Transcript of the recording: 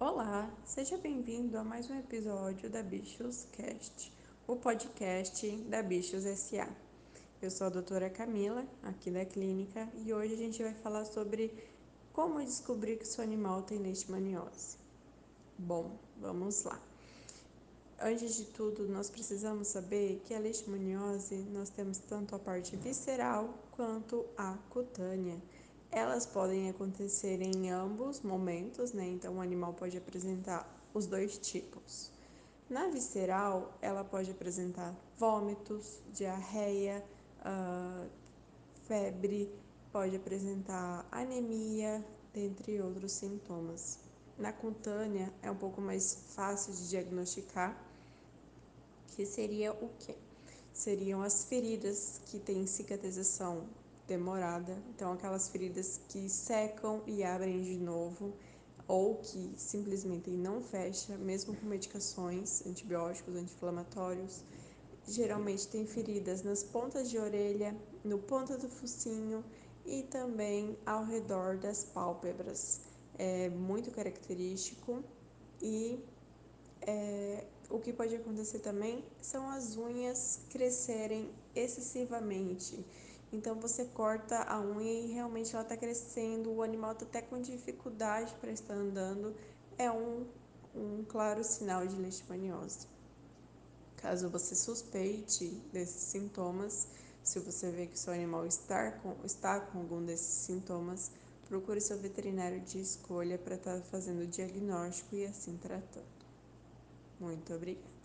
Olá, seja bem-vindo a mais um episódio da Bichos Cast, o podcast da Bichos SA. Eu sou a doutora Camila, aqui da clínica, e hoje a gente vai falar sobre como descobrir que seu animal tem leishmaniose. Bom, vamos lá. Antes de tudo, nós precisamos saber que a leishmaniose nós temos tanto a parte visceral quanto a cutânea. Elas podem acontecer em ambos momentos, né? Então o animal pode apresentar os dois tipos. Na visceral, ela pode apresentar vômitos, diarreia, uh, febre, pode apresentar anemia, dentre outros sintomas. Na cutânea é um pouco mais fácil de diagnosticar, que seria o quê? Seriam as feridas que têm cicatrização demorada, então aquelas feridas que secam e abrem de novo, ou que simplesmente não fecha, mesmo com medicações, antibióticos, anti-inflamatórios. Geralmente tem feridas nas pontas de orelha, no ponta do focinho e também ao redor das pálpebras. É muito característico e é, o que pode acontecer também são as unhas crescerem excessivamente. Então você corta a unha e realmente ela está crescendo, o animal está até com dificuldade para estar andando, é um, um claro sinal de leishmaniose. Caso você suspeite desses sintomas, se você vê que seu animal está com, está com algum desses sintomas, procure seu veterinário de escolha para estar tá fazendo o diagnóstico e assim tratando. Muito obrigada.